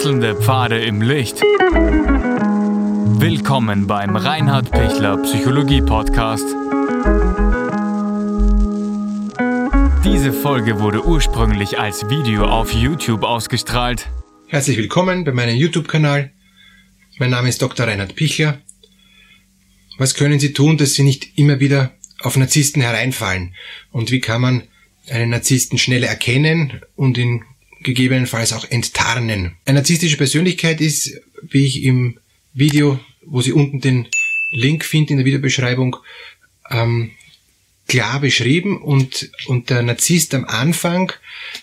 Wechselnde Pfade im Licht. Willkommen beim Reinhard Pichler Psychologie Podcast. Diese Folge wurde ursprünglich als Video auf YouTube ausgestrahlt. Herzlich willkommen bei meinem YouTube-Kanal. Mein Name ist Dr. Reinhard Pichler. Was können Sie tun, dass Sie nicht immer wieder auf Narzissten hereinfallen? Und wie kann man einen Narzissten schneller erkennen und ihn gegebenenfalls auch enttarnen. Eine narzisstische Persönlichkeit ist, wie ich im Video, wo Sie unten den Link finden in der Videobeschreibung, ähm, klar beschrieben und, und der Narzisst am Anfang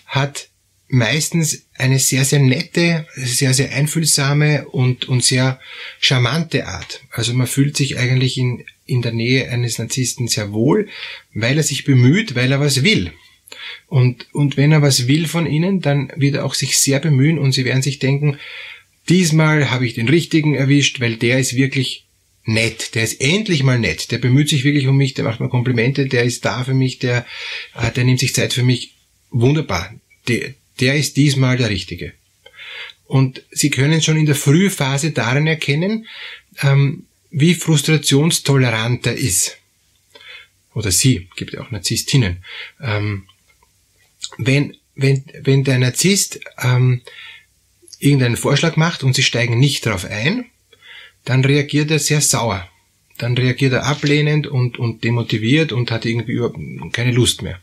hat meistens eine sehr, sehr nette, sehr, sehr einfühlsame und, und sehr charmante Art. Also man fühlt sich eigentlich in, in der Nähe eines Narzissten sehr wohl, weil er sich bemüht, weil er was will. Und, und wenn er was will von ihnen, dann wird er auch sich sehr bemühen und sie werden sich denken, diesmal habe ich den richtigen erwischt, weil der ist wirklich nett, der ist endlich mal nett, der bemüht sich wirklich um mich, der macht mir Komplimente, der ist da für mich, der, äh, der nimmt sich Zeit für mich. Wunderbar. Der, der ist diesmal der Richtige. Und Sie können schon in der Frühphase darin erkennen, ähm, wie frustrationstolerant er ist. Oder sie, gibt ja auch Narzisstinnen. Ähm, wenn, wenn, wenn der Narzisst ähm, irgendeinen Vorschlag macht und sie steigen nicht darauf ein, dann reagiert er sehr sauer. Dann reagiert er ablehnend und, und demotiviert und hat irgendwie überhaupt keine Lust mehr.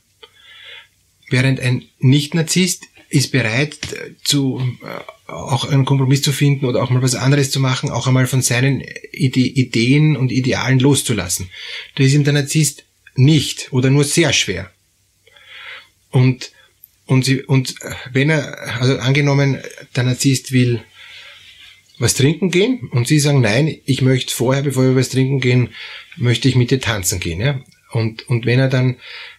Während ein Nicht-Narzisst ist bereit zu äh, auch einen Kompromiss zu finden oder auch mal was anderes zu machen, auch einmal von seinen Ide Ideen und Idealen loszulassen. Das ist ihm der Narzisst nicht oder nur sehr schwer. Und und, sie, und wenn er, also angenommen, der Narzisst will was trinken gehen und sie sagen, nein, ich möchte vorher, bevor wir was trinken gehen, möchte ich mit dir tanzen gehen. Ja? Und, und wenn er dann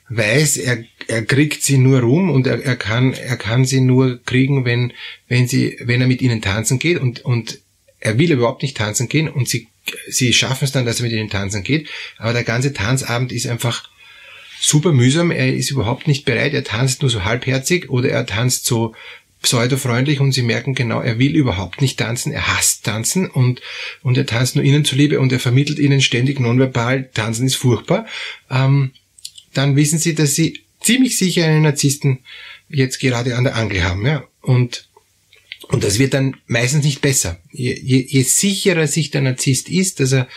weiß, er, er kriegt sie nur rum und er, er, kann, er kann sie nur kriegen, wenn, wenn, sie, wenn er mit ihnen tanzen geht und, und er will überhaupt nicht tanzen gehen und sie, sie schaffen es dann, dass er mit ihnen tanzen geht, aber der ganze Tanzabend ist einfach super mühsam, er ist überhaupt nicht bereit, er tanzt nur so halbherzig oder er tanzt so pseudofreundlich und sie merken genau, er will überhaupt nicht tanzen, er hasst tanzen und, und er tanzt nur ihnen zuliebe und er vermittelt ihnen ständig nonverbal, tanzen ist furchtbar, ähm, dann wissen sie, dass sie ziemlich sicher einen Narzissten jetzt gerade an der Angel haben, ja, und und das wird dann meistens nicht besser. Je, je, je sicherer sich der Narzisst ist, dass er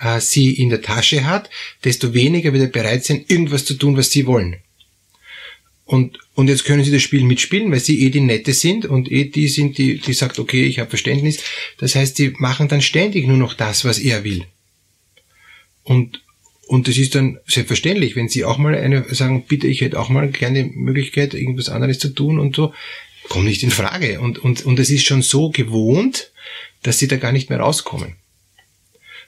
äh, sie in der Tasche hat, desto weniger wird er bereit sein, irgendwas zu tun, was sie wollen. Und, und jetzt können sie das Spiel mitspielen, weil sie eh die Nette sind und eh die sind, die, die sagt, okay, ich habe Verständnis. Das heißt, die machen dann ständig nur noch das, was er will. Und, und das ist dann selbstverständlich, wenn sie auch mal eine sagen, bitte, ich hätte auch mal gerne die Möglichkeit, irgendwas anderes zu tun und so, kommt nicht in Frage. Und, und, und es ist schon so gewohnt, dass sie da gar nicht mehr rauskommen.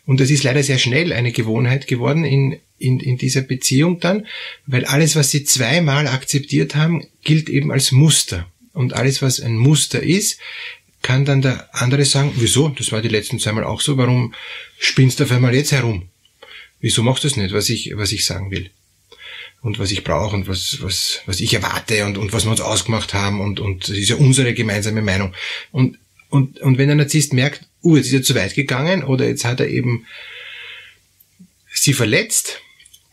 Und das ist leider sehr schnell eine Gewohnheit geworden in, in, in dieser Beziehung dann, weil alles, was sie zweimal akzeptiert haben, gilt eben als Muster. Und alles, was ein Muster ist, kann dann der andere sagen, wieso? Das war die letzten zweimal auch so, warum spinnst du auf einmal jetzt herum? Wieso machst du das nicht, was ich, was ich sagen will? Und was ich brauche und was, was, was ich erwarte und, und was wir uns ausgemacht haben und, und das ist ja unsere gemeinsame Meinung. Und, und, und wenn der Narzisst merkt, uh, jetzt ist er zu weit gegangen oder jetzt hat er eben sie verletzt,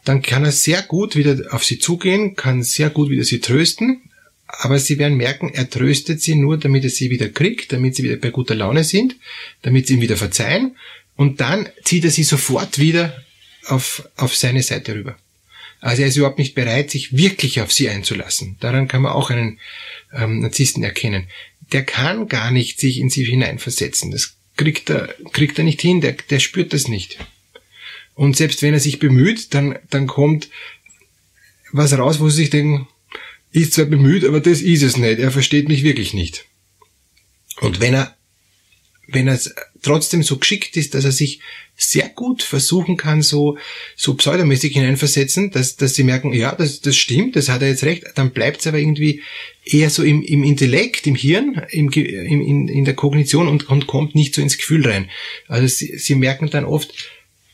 dann kann er sehr gut wieder auf sie zugehen, kann sehr gut wieder sie trösten, aber sie werden merken, er tröstet sie nur, damit er sie wieder kriegt, damit sie wieder bei guter Laune sind, damit sie ihm wieder verzeihen und dann zieht er sie sofort wieder auf, auf seine Seite rüber. Also er ist überhaupt nicht bereit, sich wirklich auf sie einzulassen. Daran kann man auch einen ähm, Narzissten erkennen. Der kann gar nicht sich in sie hineinversetzen. Das kriegt er, kriegt er nicht hin, der, der spürt das nicht. Und selbst wenn er sich bemüht, dann, dann kommt was raus, wo sie sich denken, ist zwar bemüht, aber das ist es nicht. Er versteht mich wirklich nicht. Und wenn er wenn er trotzdem so geschickt ist, dass er sich sehr gut versuchen kann, so, so pseudomäßig hineinversetzen, dass, dass sie merken, ja, das, das stimmt, das hat er jetzt recht, dann bleibt es aber irgendwie eher so im, im Intellekt, im Hirn, im, im, in, in der Kognition und, und kommt nicht so ins Gefühl rein. Also sie, sie merken dann oft,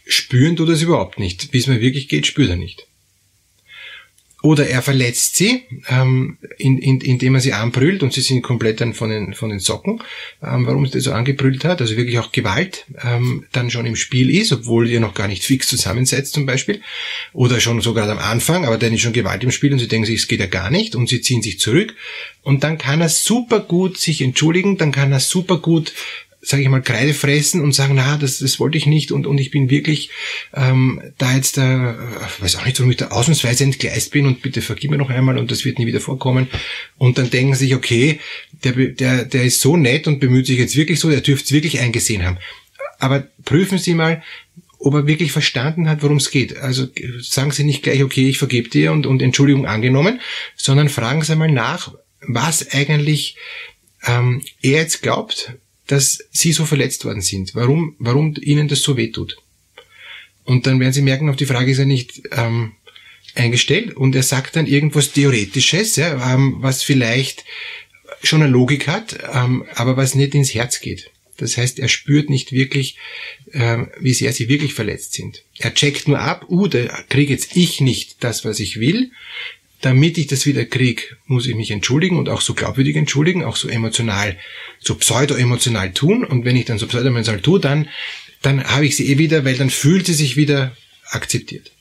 spüren du das überhaupt nicht. Es mir wirklich geht, spürt er nicht. Oder er verletzt sie, ähm, in, in, indem er sie anbrüllt und sie sind komplett dann von den, von den Socken, ähm, warum sie das so angebrüllt hat, also wirklich auch Gewalt ähm, dann schon im Spiel ist, obwohl ihr noch gar nicht fix zusammensetzt zum Beispiel, oder schon sogar am Anfang, aber dann ist schon Gewalt im Spiel und sie denken sich, es geht ja gar nicht und sie ziehen sich zurück. Und dann kann er super gut sich entschuldigen, dann kann er super gut sage ich mal, Kreide fressen und sagen, na, das, das wollte ich nicht und, und ich bin wirklich ähm, da jetzt, äh, weiß auch nicht, warum ich da ausnahmsweise entgleist bin und bitte vergib mir noch einmal und das wird nie wieder vorkommen. Und dann denken sich, okay, der, der, der ist so nett und bemüht sich jetzt wirklich so, der dürfte es wirklich eingesehen haben. Aber prüfen Sie mal, ob er wirklich verstanden hat, worum es geht. Also sagen Sie nicht gleich, okay, ich vergebe dir und, und Entschuldigung angenommen, sondern fragen Sie mal nach, was eigentlich ähm, er jetzt glaubt, dass sie so verletzt worden sind, warum, warum ihnen das so wehtut. Und dann werden sie merken, auf die Frage ist er nicht ähm, eingestellt und er sagt dann irgendwas Theoretisches, ja, ähm, was vielleicht schon eine Logik hat, ähm, aber was nicht ins Herz geht. Das heißt, er spürt nicht wirklich, äh, wie sehr sie wirklich verletzt sind. Er checkt nur ab, uh, da kriege jetzt ich nicht das, was ich will, damit ich das wieder krieg, muss ich mich entschuldigen und auch so glaubwürdig entschuldigen, auch so emotional, so pseudo-emotional tun. Und wenn ich dann so pseudo-emotional tue, dann, dann habe ich sie eh wieder, weil dann fühlt sie sich wieder akzeptiert.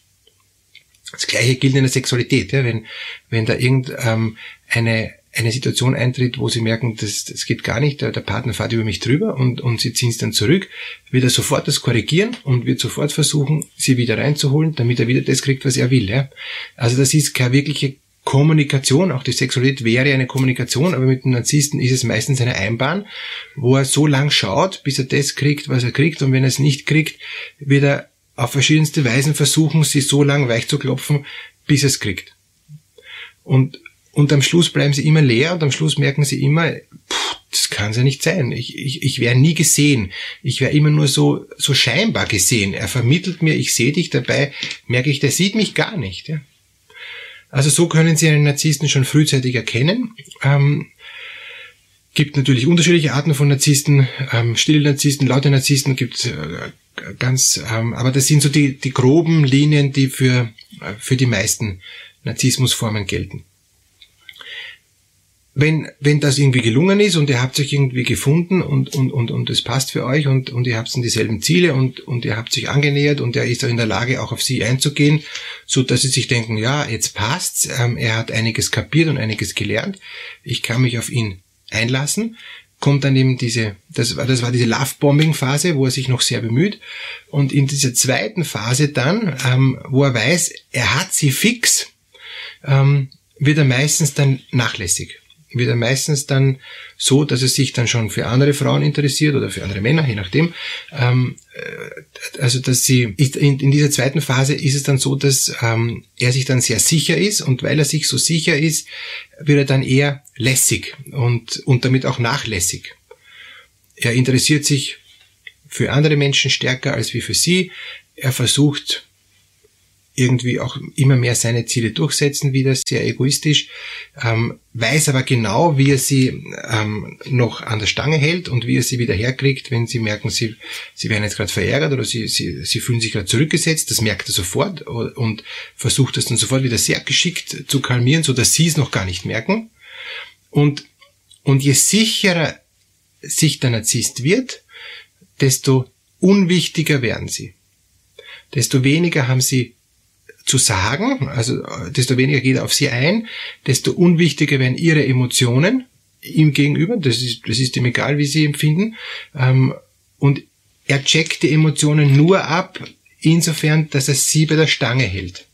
Das gleiche gilt in der Sexualität, ja, wenn, wenn da irgendeine ähm, eine, eine Situation eintritt, wo sie merken, das, das geht gar nicht, der, der Partner fährt über mich drüber und, und sie ziehen es dann zurück, wird er sofort das korrigieren und wird sofort versuchen, sie wieder reinzuholen, damit er wieder das kriegt, was er will. Ja? Also das ist keine wirkliche Kommunikation, auch die Sexualität wäre eine Kommunikation, aber mit dem Narzissten ist es meistens eine Einbahn, wo er so lang schaut, bis er das kriegt, was er kriegt und wenn er es nicht kriegt, wird er auf verschiedenste Weisen versuchen, sie so lang weich zu klopfen, bis er es kriegt. Und und am Schluss bleiben sie immer leer und am Schluss merken sie immer, pff, das kann ja nicht sein. Ich, ich, ich wäre nie gesehen. Ich wäre immer nur so, so scheinbar gesehen. Er vermittelt mir, ich sehe dich dabei, merke ich, der sieht mich gar nicht. Ja? Also so können Sie einen Narzissten schon frühzeitig erkennen. Ähm, gibt natürlich unterschiedliche Arten von Narzissten, ähm, stille Narzissten, laute Narzissten gibt äh, ganz, ähm, aber das sind so die, die groben Linien, die für, äh, für die meisten Narzissmusformen gelten wenn, wenn das irgendwie gelungen ist und ihr habt euch irgendwie gefunden und, und, und, und es passt für euch und, und ihr habt dann dieselben Ziele und, und ihr habt sich angenähert und er ist auch in der Lage, auch auf sie einzugehen, so dass sie sich denken, ja, jetzt passt's, ähm, er hat einiges kapiert und einiges gelernt, ich kann mich auf ihn einlassen, kommt dann eben diese, das war, das war diese Love-Bombing-Phase, wo er sich noch sehr bemüht und in dieser zweiten Phase dann, ähm, wo er weiß, er hat sie fix, ähm, wird er meistens dann nachlässig wird er meistens dann so, dass er sich dann schon für andere Frauen interessiert oder für andere Männer, je nachdem. Ähm, äh, also dass sie in, in, dieser zweiten Phase ist es dann so, dass ähm, er sich dann sehr sicher ist und weil er sich so sicher ist, wird er dann eher lässig und, und damit auch nachlässig. Er interessiert sich für andere Menschen stärker als wie für sie. Er versucht irgendwie auch immer mehr seine Ziele durchsetzen, wieder sehr egoistisch, ähm, weiß aber genau, wie er sie ähm, noch an der Stange hält und wie er sie wieder herkriegt, wenn sie merken, sie, sie werden jetzt gerade verärgert oder sie, sie, sie fühlen sich gerade zurückgesetzt, das merkt er sofort und versucht das dann sofort wieder sehr geschickt zu kalmieren, so dass sie es noch gar nicht merken. Und, und je sicherer sich der Narzisst wird, desto unwichtiger werden sie. Desto weniger haben sie zu sagen, also desto weniger geht er auf sie ein, desto unwichtiger werden ihre Emotionen ihm gegenüber, das ist, das ist ihm egal, wie sie empfinden, ähm, und er checkt die Emotionen nur ab, insofern, dass er sie bei der Stange hält.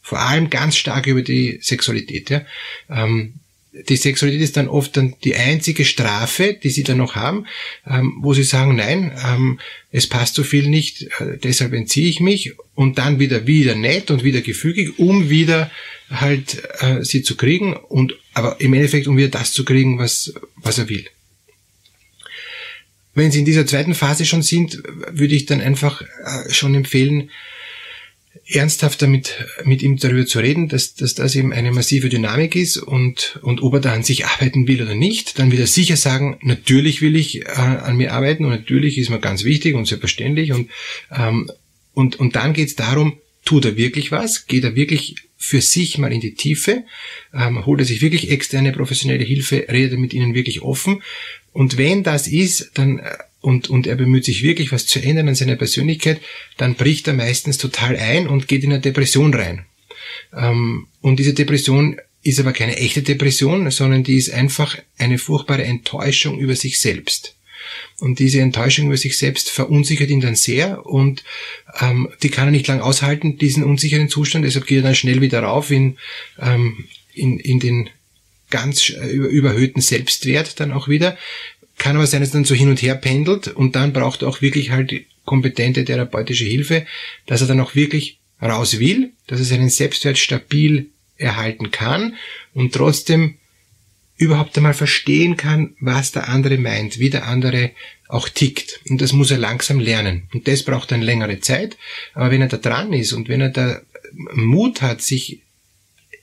Vor allem ganz stark über die Sexualität. Ja. Ähm, die Sexualität ist dann oft dann die einzige Strafe, die sie dann noch haben, ähm, wo sie sagen, nein, ähm, es passt so viel nicht, äh, deshalb entziehe ich mich und dann wieder wieder nett und wieder gefügig, um wieder halt äh, sie zu kriegen und aber im Endeffekt um wieder das zu kriegen, was was er will. Wenn Sie in dieser zweiten Phase schon sind, würde ich dann einfach äh, schon empfehlen, ernsthaft damit mit ihm darüber zu reden, dass, dass das eben eine massive Dynamik ist und, und ob er da an sich arbeiten will oder nicht, dann wieder sicher sagen, natürlich will ich äh, an mir arbeiten und natürlich ist mir ganz wichtig und selbstverständlich und, ähm, und, und dann geht es darum, tut er wirklich was? Geht er wirklich für sich mal in die Tiefe, ähm, holt er sich wirklich externe professionelle Hilfe, redet mit ihnen wirklich offen. Und wenn das ist, dann äh, und, und er bemüht sich wirklich, was zu ändern an seiner Persönlichkeit, dann bricht er meistens total ein und geht in eine Depression rein. Ähm, und diese Depression ist aber keine echte Depression, sondern die ist einfach eine furchtbare Enttäuschung über sich selbst. Und diese Enttäuschung über sich selbst verunsichert ihn dann sehr und ähm, die kann er nicht lang aushalten, diesen unsicheren Zustand. Deshalb geht er dann schnell wieder rauf in, ähm, in, in den ganz überhöhten Selbstwert dann auch wieder. Kann aber sein, dass dann so hin und her pendelt und dann braucht er auch wirklich halt kompetente therapeutische Hilfe, dass er dann auch wirklich raus will, dass er seinen Selbstwert stabil erhalten kann und trotzdem überhaupt einmal verstehen kann, was der andere meint, wie der andere auch tickt. Und das muss er langsam lernen. Und das braucht dann längere Zeit. Aber wenn er da dran ist und wenn er da Mut hat, sich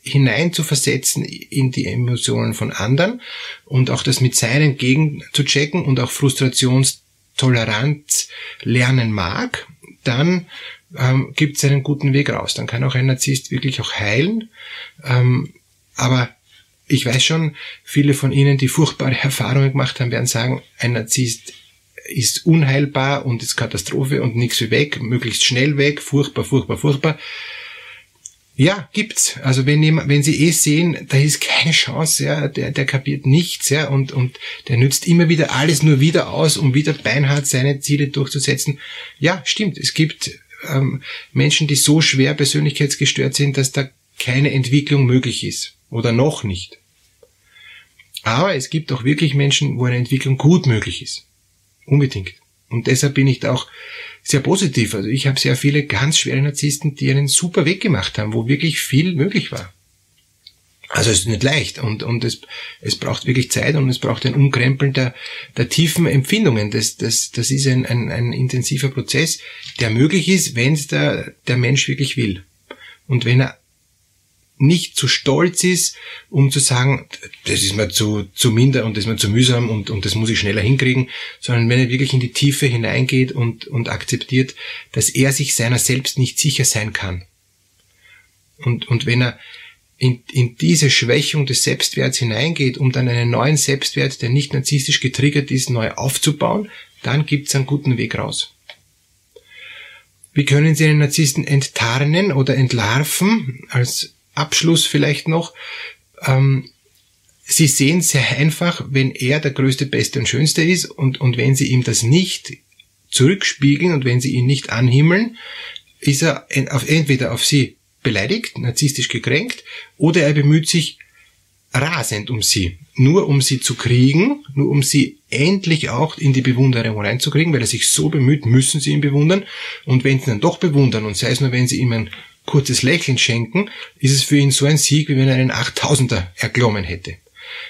hineinzuversetzen in die Emotionen von anderen und auch das mit seinen gegen zu checken und auch Frustrationstoleranz lernen mag, dann ähm, gibt es einen guten Weg raus. Dann kann auch ein Narzisst wirklich auch heilen. Ähm, aber ich weiß schon, viele von Ihnen, die furchtbare Erfahrungen gemacht haben, werden sagen, ein Narzisst ist unheilbar und ist Katastrophe und nichts wie weg, möglichst schnell weg, furchtbar, furchtbar, furchtbar. Ja, gibt's. Also wenn jemand, wenn Sie eh sehen, da ist keine Chance, ja, der, der kapiert nichts, ja, und, und der nützt immer wieder alles nur wieder aus, um wieder beinhart seine Ziele durchzusetzen. Ja, stimmt. Es gibt ähm, Menschen, die so schwer persönlichkeitsgestört sind, dass da keine Entwicklung möglich ist. Oder noch nicht. Aber es gibt auch wirklich Menschen, wo eine Entwicklung gut möglich ist. Unbedingt. Und deshalb bin ich da auch sehr positiv. Also ich habe sehr viele ganz schwere Narzissten, die einen super Weg gemacht haben, wo wirklich viel möglich war. Also es ist nicht leicht und, und es, es braucht wirklich Zeit und es braucht ein Umkrempeln der, der tiefen Empfindungen. Das, das, das ist ein, ein, ein intensiver Prozess, der möglich ist, wenn es der, der Mensch wirklich will. Und wenn er nicht zu stolz ist, um zu sagen, das ist mir zu, zu minder und das ist mir zu mühsam und, und das muss ich schneller hinkriegen, sondern wenn er wirklich in die Tiefe hineingeht und, und akzeptiert, dass er sich seiner selbst nicht sicher sein kann. Und, und wenn er in, in diese Schwächung des Selbstwerts hineingeht, um dann einen neuen Selbstwert, der nicht narzisstisch getriggert ist, neu aufzubauen, dann gibt's einen guten Weg raus. Wie können Sie einen Narzissten enttarnen oder entlarven? Als Abschluss vielleicht noch. Ähm, Sie sehen sehr einfach, wenn er der größte, beste und schönste ist und, und wenn Sie ihm das nicht zurückspiegeln und wenn Sie ihn nicht anhimmeln, ist er entweder auf Sie beleidigt, narzisstisch gekränkt, oder er bemüht sich rasend um sie, nur um sie zu kriegen, nur um sie endlich auch in die Bewunderung reinzukriegen, weil er sich so bemüht, müssen sie ihn bewundern. Und wenn sie dann doch bewundern, und sei es nur, wenn sie ihm ein kurzes Lächeln schenken, ist es für ihn so ein Sieg, wie wenn er einen 8000er erklommen hätte.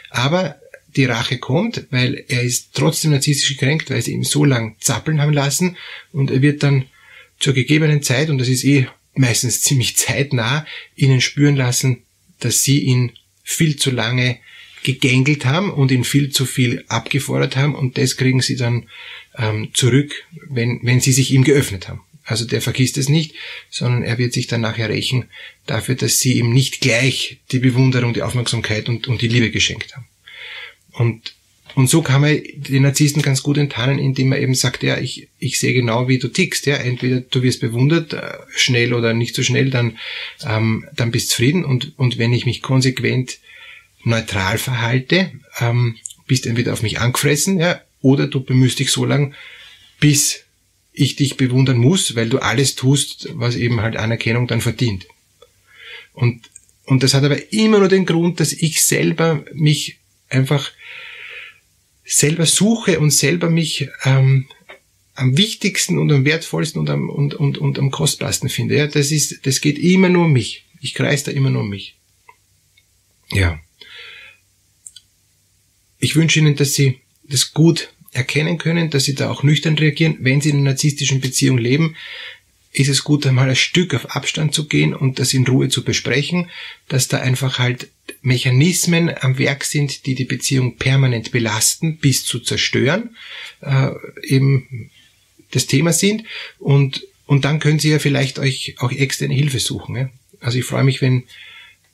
Aber die Rache kommt, weil er ist trotzdem narzisstisch gekränkt, weil sie ihn so lang zappeln haben lassen und er wird dann zur gegebenen Zeit, und das ist eh meistens ziemlich zeitnah, ihnen spüren lassen, dass sie ihn viel zu lange gegängelt haben und ihn viel zu viel abgefordert haben und das kriegen sie dann ähm, zurück, wenn, wenn sie sich ihm geöffnet haben. Also der vergisst es nicht, sondern er wird sich dann nachher rächen dafür, dass sie ihm nicht gleich die Bewunderung, die Aufmerksamkeit und, und die Liebe geschenkt haben. Und und so kann man den Narzissten ganz gut enttarnen, indem man eben sagt, ja, ich, ich sehe genau, wie du tickst. Ja, entweder du wirst bewundert, äh, schnell oder nicht so schnell, dann, ähm, dann bist zufrieden. Und, und wenn ich mich konsequent neutral verhalte, ähm, bist entweder auf mich angefressen, ja, oder du bemühst dich so lang, bis ich dich bewundern muss, weil du alles tust, was eben halt Anerkennung dann verdient. Und, und das hat aber immer nur den Grund, dass ich selber mich einfach selber suche und selber mich ähm, am wichtigsten und am wertvollsten und am, und, und, und am kostbarsten finde. Ja, das ist, das geht immer nur um mich. Ich kreise da immer nur um mich. Ja. Ich wünsche Ihnen, dass Sie das gut erkennen können, dass Sie da auch nüchtern reagieren. Wenn Sie in einer narzisstischen Beziehung leben, ist es gut, einmal ein Stück auf Abstand zu gehen und das in Ruhe zu besprechen, dass da einfach halt Mechanismen am Werk sind, die die Beziehung permanent belasten, bis zu zerstören, äh, eben das Thema sind und und dann können Sie ja vielleicht euch auch externe Hilfe suchen. Ja? Also ich freue mich, wenn,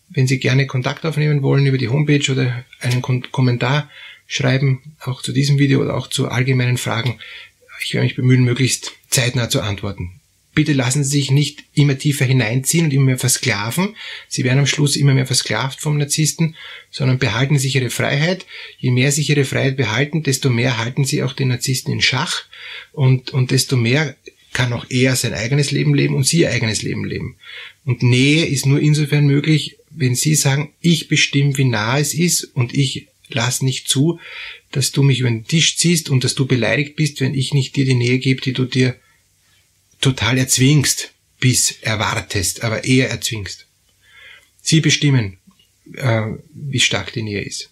wenn Sie gerne Kontakt aufnehmen wollen über die Homepage oder einen Kom Kommentar schreiben, auch zu diesem Video oder auch zu allgemeinen Fragen. Ich werde mich bemühen, möglichst zeitnah zu antworten. Bitte lassen Sie sich nicht immer tiefer hineinziehen und immer mehr versklaven. Sie werden am Schluss immer mehr versklavt vom Narzissten, sondern behalten sich Ihre Freiheit. Je mehr sich Ihre Freiheit behalten, desto mehr halten Sie auch den Narzissten in Schach und, und desto mehr kann auch er sein eigenes Leben leben und Sie Ihr eigenes Leben leben. Und Nähe ist nur insofern möglich, wenn Sie sagen, ich bestimme, wie nah es ist und ich lass nicht zu, dass du mich über den Tisch ziehst und dass du beleidigt bist, wenn ich nicht dir die Nähe gebe, die du dir total erzwingst, bis erwartest, aber eher erzwingst. Sie bestimmen, äh, wie stark die Nähe ist.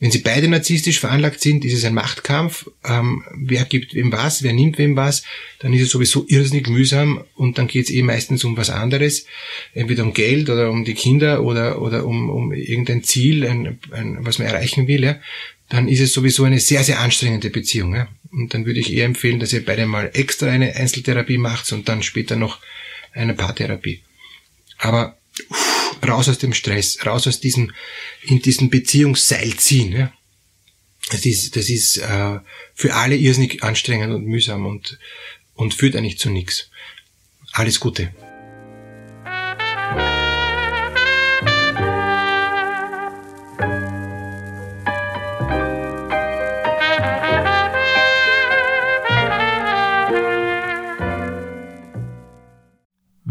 Wenn sie beide narzisstisch veranlagt sind, ist es ein Machtkampf. Ähm, wer gibt wem was, wer nimmt wem was, dann ist es sowieso irrsinnig mühsam und dann geht es eh meistens um was anderes, entweder um Geld oder um die Kinder oder, oder um, um irgendein Ziel, ein, ein, was man erreichen will. Ja. Dann ist es sowieso eine sehr, sehr anstrengende Beziehung. Ja. Und dann würde ich eher empfehlen, dass ihr beide mal extra eine Einzeltherapie macht und dann später noch eine Paartherapie. Aber uff, raus aus dem Stress, raus aus diesem, in diesem Beziehungsseil ziehen. Ja. Das ist, das ist äh, für alle irrsinnig anstrengend und mühsam und, und führt eigentlich zu nichts. Alles Gute.